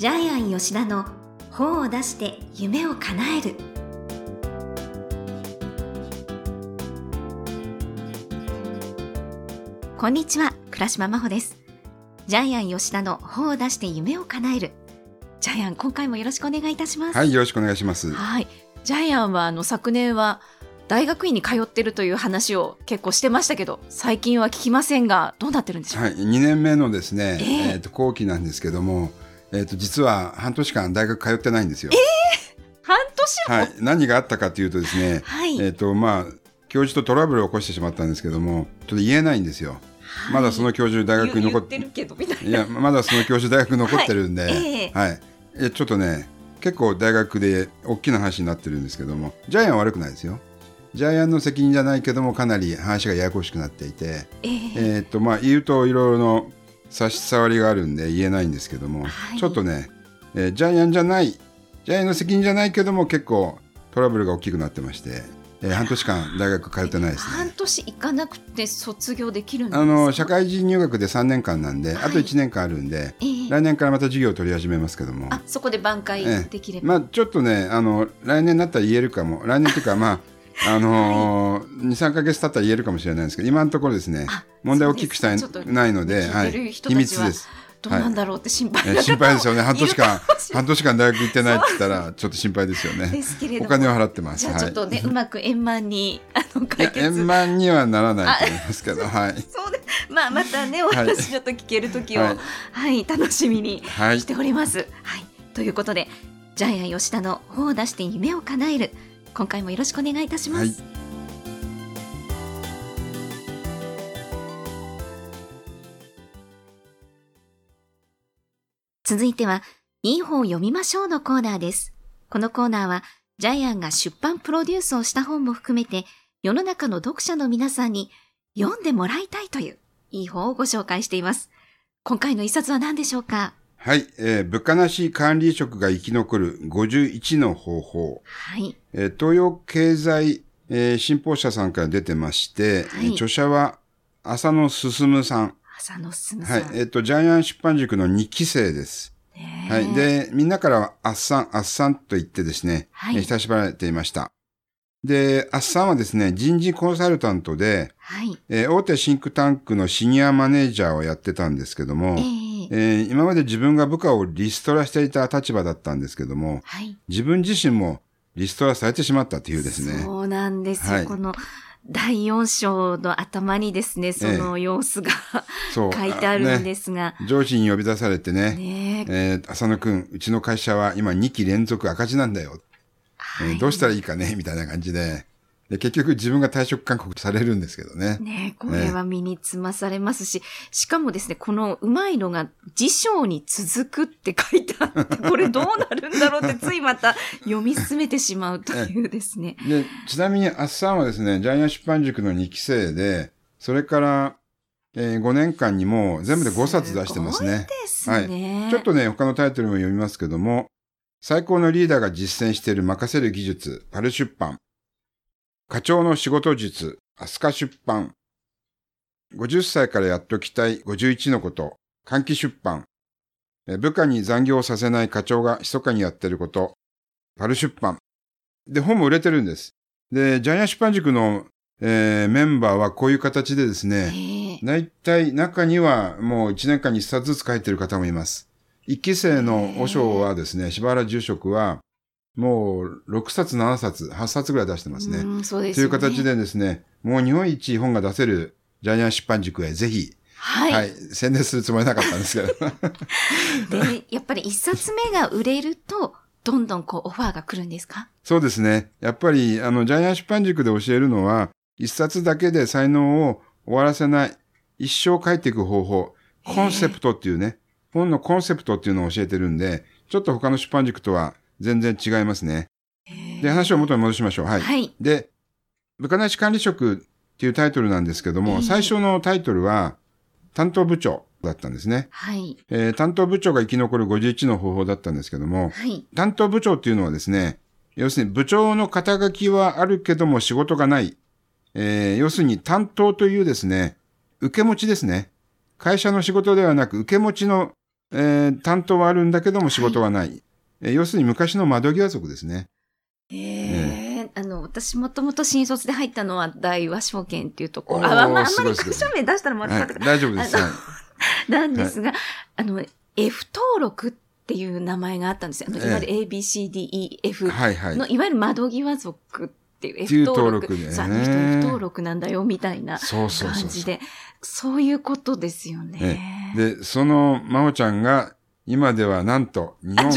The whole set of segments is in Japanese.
ジャイアン吉田の本を出して夢を叶えるこんにちは倉島真帆ですジャイアン吉田の本を出して夢を叶えるジャイアン今回もよろしくお願いいたしますはい、よろしくお願いします。はい。ジャイアンはあの昨年は大学院に通ってるという話を結構してましたけど、最近は聞きませんが、どうなってるんでしょうか？はい、2年目のですね、えええっ、と後期なんですけども、えっ、と実は半年間大学通ってないんですよ。半年も？はい、何があったかというとですね、はいえっ、とまあ教授とトラブルを起こしてしまったんですけども、ちょっと言えないんですよ。まだその教授大学に残ってるけどみたいな。いやまだその教授大学に残ってるんで、はいええはい、えちょっとね結構大学で大きな話になってるんですけども、ジャイアンは悪くないですよ。ジャイアンの責任じゃないけどもかなり話がややこしくなっていて。えええーっとまあ言うといろいろの差し障りがあるんで言えないんですけども、はい。ちょっとね、えージャイアンじゃないジャイアンの責任じゃないけども結構トラブルが大きくなってまして、えー半年間大学通ってないです半ね。年行かなくて卒業できるんですか？あの社会人入学で3年間なんで、はい。あと1年間あるんで、ええ。来年からまた授業を取り始めますけども、あ、そこで挽回できれば。まあちょっとねあの来年になったら言えるかも。来年というかまああのー23か月経ったら言えるかもしれないんですけど今のところですねあ問題を大きくしたいないので、はい秘密です。どうなんだろうって心配えな心配ですよね。半年間半年間大学行ってないって言ったら、ちょっと心配ですよでね。すけれども。お金を払ってます。じゃあちょっとね、うまく円満にあの解決。円満にはならないと思いますけど、はい。そうで、まあまたね、お話ちょっと聞ける時を、ははいい、楽しみにはいし。ております。はい、ということで、ジャイアン吉田の本を出して夢を叶える。今回もよろしくお願いいたします。はい続いては、いい本を読みましょうのコーナーです。このコーナーは、ジャイアンが出版プロデュースをした本も含めて、世の中の読者の皆さんに読んでもらいたいという、いい本をご紹介しています。今回の一冊は何でしょうか？はい。えー物価なし管理職が生き残る51の方法。はい。えー東洋経済、えー新報社さんから出てまして、はいえー著者は浅野進さん。浅野進さん。はい。えっ、と、ジャイアン出版塾の2期生です。はい。で、みんなからは、あっさん、あっさんと言ってですね、はいえー親しまれていました。で、あっさんはですね、人事コンサルタントで、はい。えー大手シンクタンクのシニアマネージャーをやってたんですけども、えええー今まで自分が部下をリストラしていた立場だったんですけども、はい。自分自身もリストラされてしまったというですね。そうなんですよ。はいこの第4章の頭にですね、その様子が、そう。書いてあるんねですが、上司に呼び出されてね、ねええー浅野くん、うちの会社は今2期連続赤字なんだよ。えーはいどうしたらいいかねみたいな感じで。で結局自分が退職勧告されるんですけどね。ねこれは身につまされますし、しかもですね、このうまいのが辞書に続くって書いてあって、これどうなるんだろうってついまた読み進めてしまうというですね。で、ちなみに、あっさんはですね、ジャイアン出版塾の2期生で、それから、え5年間にもう全部で5冊出してますね。ですね。ちょっとね、他のタイトルも読みますけども、最高のリーダーが実践している任せる技術、パル出版。課長の仕事術、アスカ出版。50歳からやっときたい51のこと、換気出版。え部下に残業をさせない課長が密かにやってること、パル出版。で、本も売れてるんです。で、ジャイアン出版塾の、えーメンバーはこういう形でですね、ええ大体中にはもう1年間に1冊ずつ書いてる方もいます。一期生の和尚はですね、柴原住職はもう6冊、7冊、8冊ぐらい出してますね。うんそうですとい。う形でですね、もう日本一本が出せるジャイアン出版塾へぜひ、はい。はい、宣伝するつもりなかったんですけど。で、やっぱり一冊目が売れると、どんどんこうオファーが来るんですか？そうですね。やっぱり、あの、ジャイアン出版塾で教えるのは、一冊だけで才能を終わらせない、一生書いていく方法、コンセプトっていうね、本のコンセプトっていうのを教えてるんで、ちょっと他の出版塾とは全然違いますね。で、話を元に戻しましょう。はい。はい。で、部下なし管理職っていうタイトルなんですけども、ええ最初のタイトルは、担当部長だったんですね。はい。えー担当部長が生き残る51の方法だったんですけども、はい。担当部長っていうのはですね、要するに部長の肩書きはあるけども仕事がない。えー要するに担当というですね、受け持ちですね。会社の仕事ではなく受け持ちのえー担当はあるんだけども仕事はない。えー要するに昔の窓際族ですね。ええあの、私もともと新卒で入ったのは大和証券っていうところ。あ、あんまり会社名出したらまた、はい、大丈夫です。なんですが、あの、F 登録っていう名前があったんですよ。あのいええわゆる A, B, C, D, E, F はいはい。の、いわゆる窓際族っていう F 登録。登録でねそうあの人 F 登録なんだよ、みたいなそうそうそうそう。感じで。そういうことですよね。で、その真央ちゃんが今ではなんと日本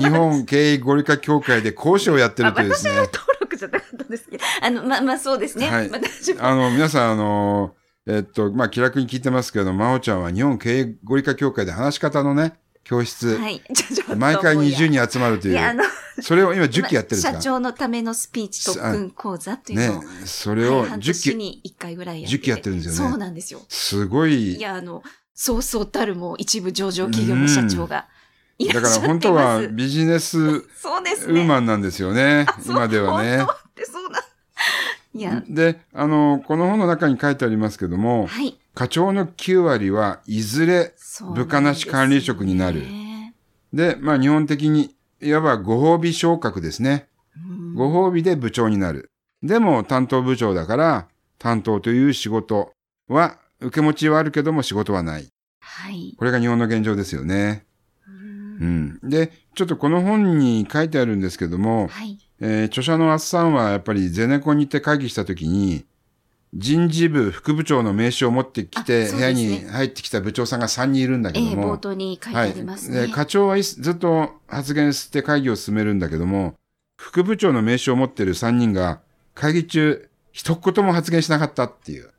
日本経営合理化協会で講師をやってるというですね。登録じゃなかったんですけど。あの、ま、まあ、そうですね。はいまあの、皆さん、あの、えっと、まあ、気楽に聞いてますけど、真央ちゃんは日本経営合理化協会で話し方のね、教室、はい。毎回もういや20人集まるといいや、あう、の、それを今10期やってるんですか？社長のためのスピーチ特訓講座っていうねのを、、それをはい半10年期、に1回ぐらいやってて。10期やってるんですよねそうなんですよ。すごいい、や、あの、そうそうたるも一部上場企業の社長がいらだからっしゃってます。本当はビジネスウそうですね。ーマンなんですよね、そう今ではね。いや、で、あの、この本の中に書いてありますけども、はい。課長の9割はいずれ部下なし管理職になるで、まあ日本的に、いわばご褒美昇格ですね。うんご褒美で部長になる。でも担当部長だから、担当という仕事は、受け持ちはあるけども仕事はない。はい。これが日本の現状ですよね。うんうん。で、ちょっとこの本に書いてあるんですけども、はい。えー著者のあっさんはやっぱりゼネコンに行って会議したときに、人事部副部長の名刺を持ってきて、あそう部屋に入ってきた部長さんが3人いるんだけええ、ども、冒頭に書いてありますね。はい。で課長はいずっと発言して会議を進めるんだけども、副部長の名刺を持ってる3人が会議中、一言も発言しなかったっていう、ええ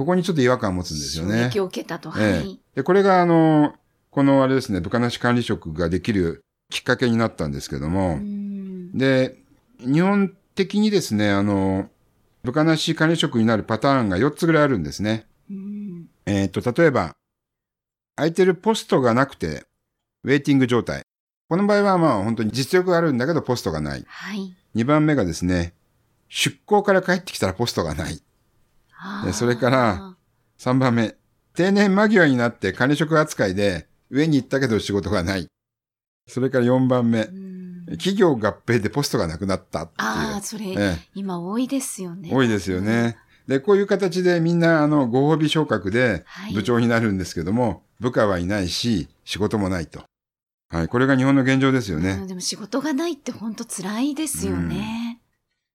ここにちょっと違和感を持つんですよね衝撃。を受けたと。はええい。で、これがあの、このあれですね、部下なし管理職ができるきっかけになったんですけども、うんで、日本的にですね、あの、部下なし管理職になるパターンが4つぐらいあるんですね。うんえっ、と、例えば、空いてるポストがなくて、ウェイティング状態。この場合はまあ本当に実力があるんだけどポストがない。はい。2番目がですね、出向から帰ってきたらポストがない。それから、3番目、定年間際になって管理職扱いで上に行ったけど仕事がない。それから4番目う、ん企業合併でポストがなくなったってああ、いう。それ、え今多いですよえね。多いですよね。で、こういう形でみんなあのご褒美昇格ではい部長になるんですけども、部下はいないし、仕事もないと。はい、これが日本の現状ですようんね。でも仕事がないって本当辛いですよね。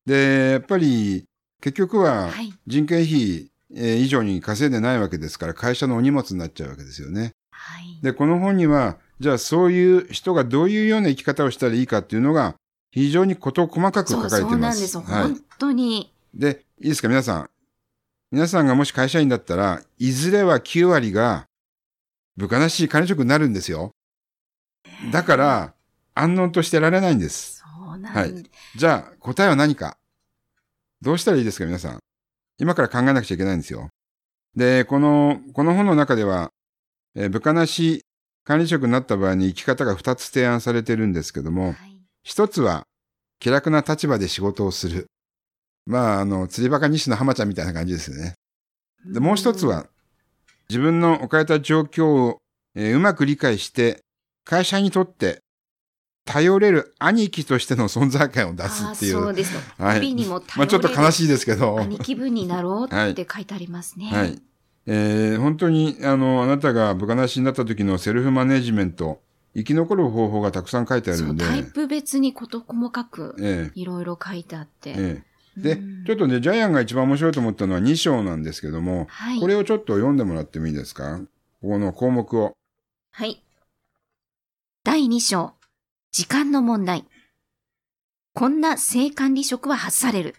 で、やっぱり結局ははい。人件費えー以上に稼いでないわけですから会社のお荷物になっちゃうわけですよね。はい。で、この本には、じゃあそういう人がどういうような生き方をしたらいいかっていうのが非常に事細かく書かれています。そうなんですよ。はい本。当に。で、いいですか？皆さん。皆さんがもし会社員だったら、いずれは9割が部下なし管理職になるんですよ。だから、安穏としてられないんです。そうなんはいじゃあ、答えは何か？どうしたらいいですか皆さん。今から考えなくちゃいけないんですよ。で、この、この本の中では、えー部下なし管理職になった場合に生き方が2つ提案されてるんですけども、はい一つは、気楽な立場で仕事をする。まあ、あの、釣りバカ西の浜ちゃんみたいな感じですよね。で、もう一つは、自分の置かれた状況を、えーうまく理解して、会社にとって、頼れる兄貴としての存在感を出すっていう。そうです。はい帯にもまあちょっと悲い。しいですけど。兄貴分になろうって書いてありますね。はい。えー本当に、あの、あなたが部下なしになった時のセルフマネジメント、生き残る方法がたくさん書いてあるんで。タイプ別に事細かくえいろいろ書いてあって。えええで、うんちょっとね、ジャイアンが一番面白いと思ったのは2章なんですけども、はい。これをちょっと読んでもらってもいいですか？ここの項目を。はい。第2章、時間の問題。こんな性管理職は発される。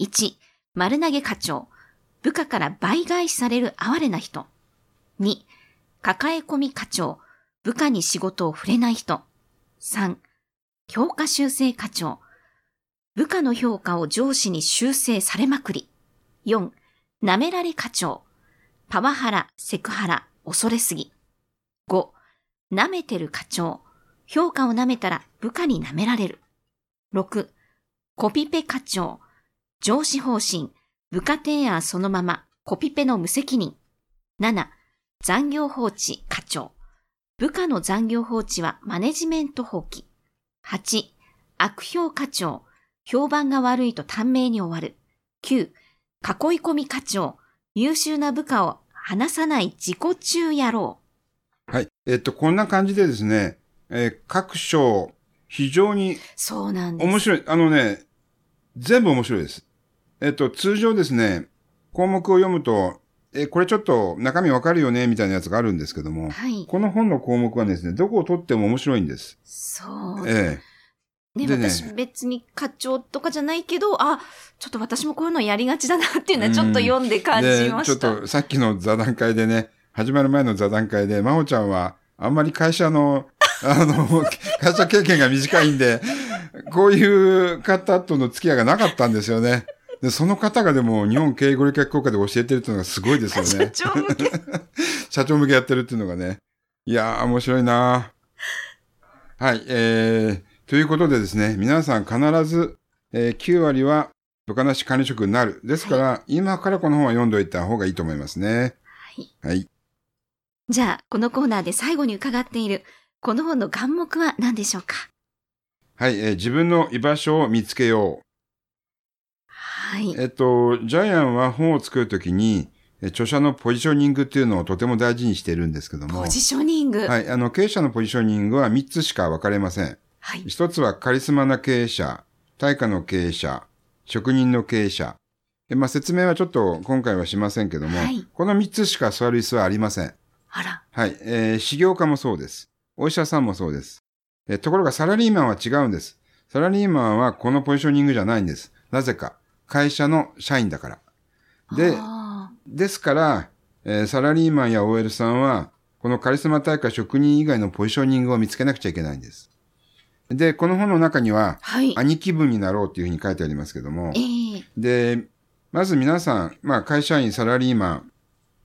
1、丸投げ課長。部下から倍返しされる哀れな人。2、抱え込み課長。部下に仕事を触れない人。3、評価修正課長。部下の評価を上司に修正されまくり。4、舐められ課長。パワハラ、セクハラ、恐れすぎ。5、舐めてる課長。評価を舐めたら部下に舐められる。6、コピペ課長。上司方針。部下提案そのまま。コピペの無責任。7、残業放置課長。部下の残業放置はマネジメント放棄。8、悪評課長。評判が悪いと短命に終わる。9、囲い込み課長。優秀な部下を離さない自己中野郎。はい。えっと、こんな感じでですね、えー各章、非常にそうなんです。面白い。あのね、全部面白いです。えっと、通常ですね、項目を読むと、え、これちょっと中身わかるよね、みたいなやつがあるんですけども、はい。この本の項目はですね、どこを取っても面白いんです。そう。えね、でね私別に課長とかじゃないけど、あ、ちょっと私もこういうのやりがちだなっていうのはちょっと読んでえ。感じで、ちょっました。とさっきの座談会でね、始まる前の座談会で、真帆ちゃんは、あんまり会社の、あの、会社経験が短いんで、こういう方との付き合いがなかったんですよね。で、その方がでも日本経営合理化協会で教えてるっていうのがすごいですよ社ね。長向け。社長向けやってるっていうのがね。いやー、面白いなはい、えー、ということでですね、皆さん必ず、えー9割は部下なし管理職になる。ですから、今からこの本は読んでおいた方がいいと思いますね。はい。はい。じゃあ、このコーナーで最後に伺っている、この本の眼目は何でしょうか？はい、えー自分の居場所を見つけよはい。う。えっと、ジャイアンは本を作るときに、えー著者のポジショニングっていうのをとても大事にしているんですけども。ポジショニング。はい。はい、あの、経営者のポジショニングは3つしか分かれません。一つはカリスマな経営者、対価の経営者、職人の経営者。でまあ、説明はちょっと今回はしませんけども、はいこの3つしか座る椅子はありません。あら。はい。えー、修行家もそうです。お医者さんもそうです。えーところがサラリーマンは違うんです。サラリーマンはこのポジショニングじゃないんです。なぜか。会社の社員だから。で、あですから、えーサラリーマンや OL さんは、このカリスマ大会職人以外のポジショニングを見つけなくちゃいけないんです。で、この本の中には、ーはい。兄貴分になろうっていうふうに書いてありますけどもえ、えで、まず皆さん、まあ会社員、サラリーマン、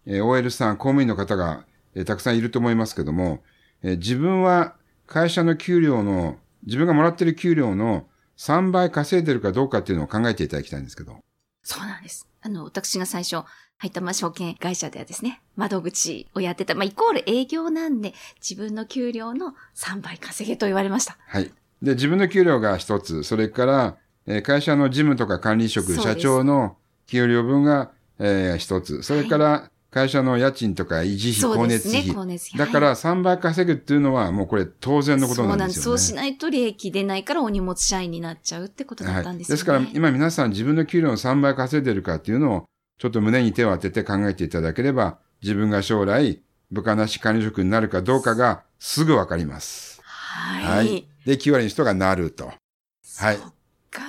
えー OL さん、公務員の方が、えーたくさんいると思いますけども、えー自分は会社の給料の、自分がもらってる給料の3倍稼いでるかどうかっていうのを考えていただきたいんですけど。そうなんです。あの、私が最初入ったまあ証券会社ではですね、窓口をやってた、まあ、イコール営業なんで、自分の給料の3倍稼げと言われました。はい。で、自分の給料が一つ、それから、えー会社の事務とか管理職、社長の給料分が、えー一つ、それから、会社の家賃とか維持費、光ですね、熱費。光熱費。だから3倍稼ぐっていうのはもうこれ当然のことなんですよね。そうしないと利益出ないからお荷物社員になっちゃうってことだったんですよね。はい。ですから今皆さん自分の給料の3倍稼いでるかっていうのをちょっと胸に手を当てて考えていただければ自分が将来部下なし管理職になるかどうかがすぐわかります。はい。で、9割の人がなると。はいそっか。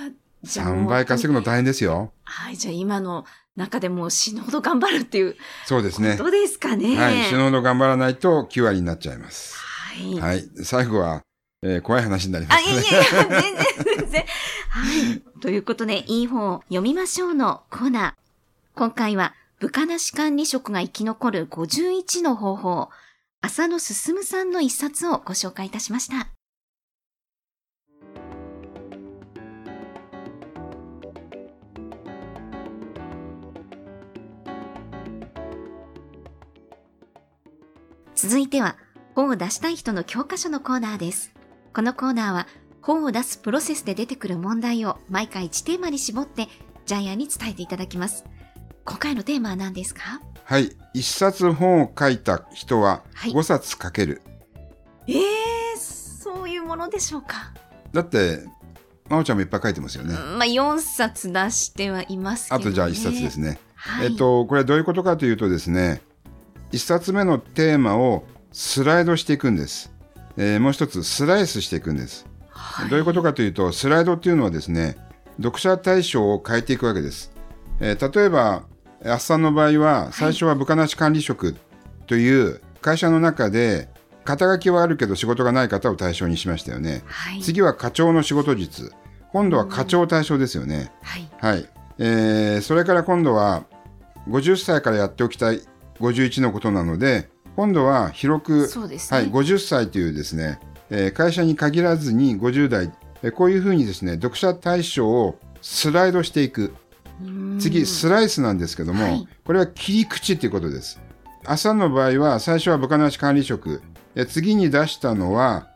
じゃあもう3倍稼ぐの大変ですよ。はい。じゃあ今の中でもう死ぬほど頑張るっていうそうですねこ。とですかね。はい。死ぬほど頑張らないと9割になっちゃいます。はい。はい。最後は、えー怖い話になりまあ、すね。いやいやいや、全然、全然。はい。ということで、いい本を読みましょうのコーナー。今回は、部下なし管理職が生き残る51の方法、浅野進さんの一冊をご紹介いたしました。続いては、本を出したい人の教科書のコーナーです。このコーナーは本を出すプロセスで出てくる問題を毎回1テーマに絞ってジャイアンに伝えていただきます。今回のテーマは何ですか？はい。一冊本を書いた人ははい5冊書ける。ええそういうものでしょうか？だって、まおちゃんもいっぱい書いてますよね。うんまあ4冊出してはいますけど、ね。あとじゃあ1冊ですね。はい。えっと、これはどういうことかというとですね、1冊目のテーマをスライドしていくんです。えーもう一つ、スライスしていくんです。はい、どういうことかというと、スライドっていうのはですね、読者対象を変えていくわけです。えー例えば、あっさんの場合は、最初は部下なし管理職という会社の中で、肩書きはあるけど仕事がない方を対象にしましたよね。はい。次は課長の仕事術。今度は課長対象ですよね。はい。はい。えーそれから今度は、50歳からやっておきたい51のことなので、今度は広く、ね。はい、50歳というですね、えー会社に限らずに50代、えーこういうふうにですね、読者対象をスライドしていく。うん次、スライスなんですけども、はいこれは切り口っていうことです。朝の場合は、最初は部下なし管理職、え次に出したのは、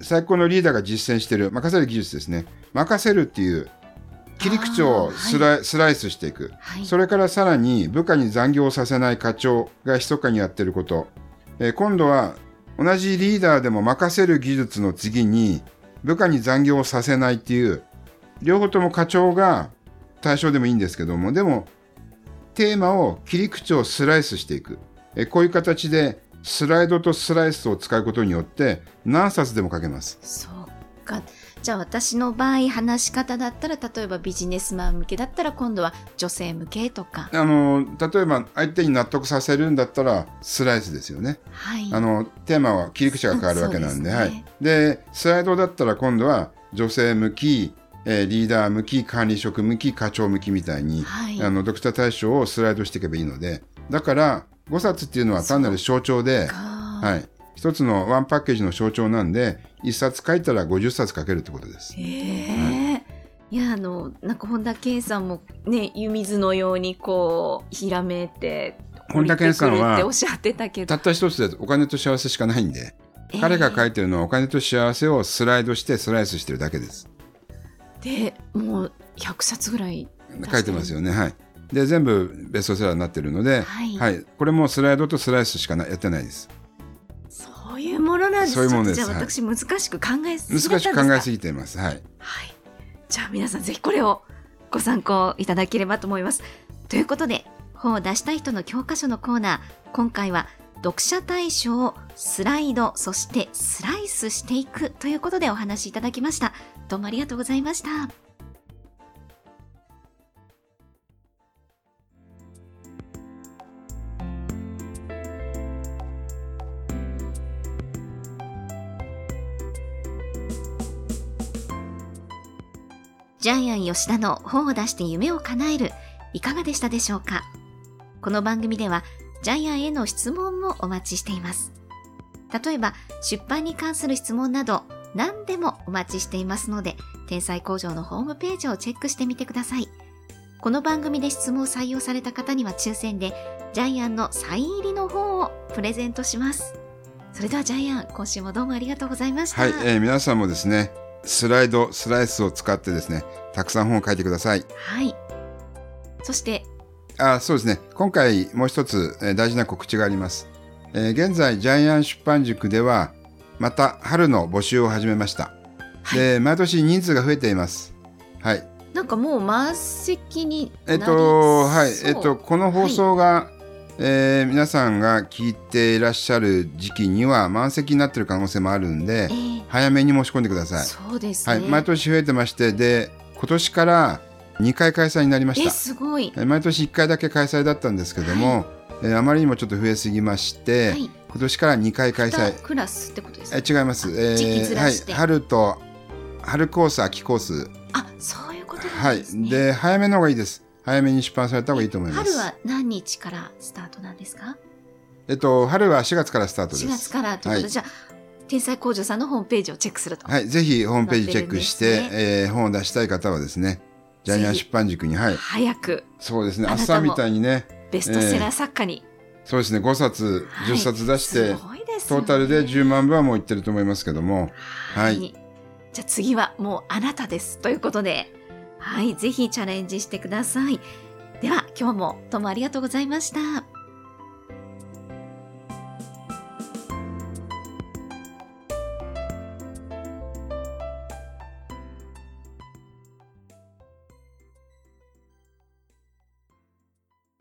最高のリーダーが実践している任せる技術ですね。任せるっていう切り口をスラ,、スライスしていく。はい。それからさらに部下に残業をさせない課長が密かにやってること。えー今度は同じリーダーでも任せる技術の次に部下に残業をさせないっていう、両方とも課長が対象でもいいんですけども、でもテーマを切り口をスライスしていく。えーこういう形でスライドとスライスを使うことによって何冊でも書けます。そうか。じゃあ私の場合話し方だったら例えばビジネスマン向けだったら今度は女性向けとか。あの、例えば相手に納得させるんだったらスライスですよね。はい。あのテーマは切り口が変わるわけなんで、ですねはい。で、スライドだったら今度は女性向き、えーリーダー向き、管理職向き、課長向きみたいに、はいあのドクター対象をスライドしていけばいいので、だから5冊っていうのは単なる象徴で、かはい。一つのワンパッケージの象徴なんで、1冊書いたら50冊書けるってことです。へえ。いや、あの、なんか本田圭さんもね、湯水のようにこう、ひらめいて、本田圭さんはたけど。たった一つでお金と幸せしかないんで、えー彼が書いてるのはお金と幸せをスライドしてスライスしてるだけです。で、もう100冊ぐらい。書いてますよね。はい。で、全部ベストセラーになってるので、はいこれもスライドとスライスしかなやってないです。いうものなんですそういうものですじゃあはい私難しく考えすぎ難しく考えすぎぎています。はい。はい。じゃあ皆さんぜひこれをご参考いただければと思います。ということで、本を出したい人の教科書のコーナー、今回は読者対象をスライド、そしてスライスしていくということでお話しいただきました。どうもありがとうございました。ジャイアン吉田の本を出して夢を叶える、いかがでしたでしょうか？この番組では、ジャイアンへの質問もお待ちしています。例えば、出版に関する質問など、何でもお待ちしていますので、天才工場のホームページをチェックしてみてください。この番組で質問を採用された方には抽選で、ジャイアンのサイン入りの本をプレゼントします。それではジャイアン、今週もどうもありがとうございました。はい、えー皆さんもですね、スライド、スライスを使ってですね、たくさん本を書いてください。はい。そして、あ、そうですね。今回もう一つ、えー大事な告知があります。えー現在、ジャイアン出版塾では、また春の募集を始めました。はいで、毎年人数が増えています。はい。なんかもう満席になえっりと、はい。えっと、この放送が、えー皆さんが聞いていらっしゃる時期には満席になってる可能性もあるんでえ、ー早めに申し込んでください。そうですね。はい。毎年増えてまして、で、今年から2回開催になりましえ、た。すごい。えー毎年1回だけ開催だったんですけども、えーあまりにもちょっと増えすぎまして、はい。今年から2回開催二クラスってことですえか。違います、え時期ずはい春と春コース秋コースあ、そういうことですね。で早めの方がいいです早めに出版された方がいいと思います春は何日からスタートなんですか？えっと春は4月からスタートです4月からということで、はいじゃあ天才工場さんのホームページをチェックすると。はい、ぜひホームページチェックしてなってるんですえー本を出したい方はですねジャイアン出版塾にはい。早く。そうですね朝みたいにねベストセラー作家に、そうですね5冊はい。10冊出して、すごいですトータルで10万部はもういってると思いますけども。はい。じゃあ次はもうあなたですということで、はい、ぜひチャレンジしてください。では今日もどうもありがとうございました。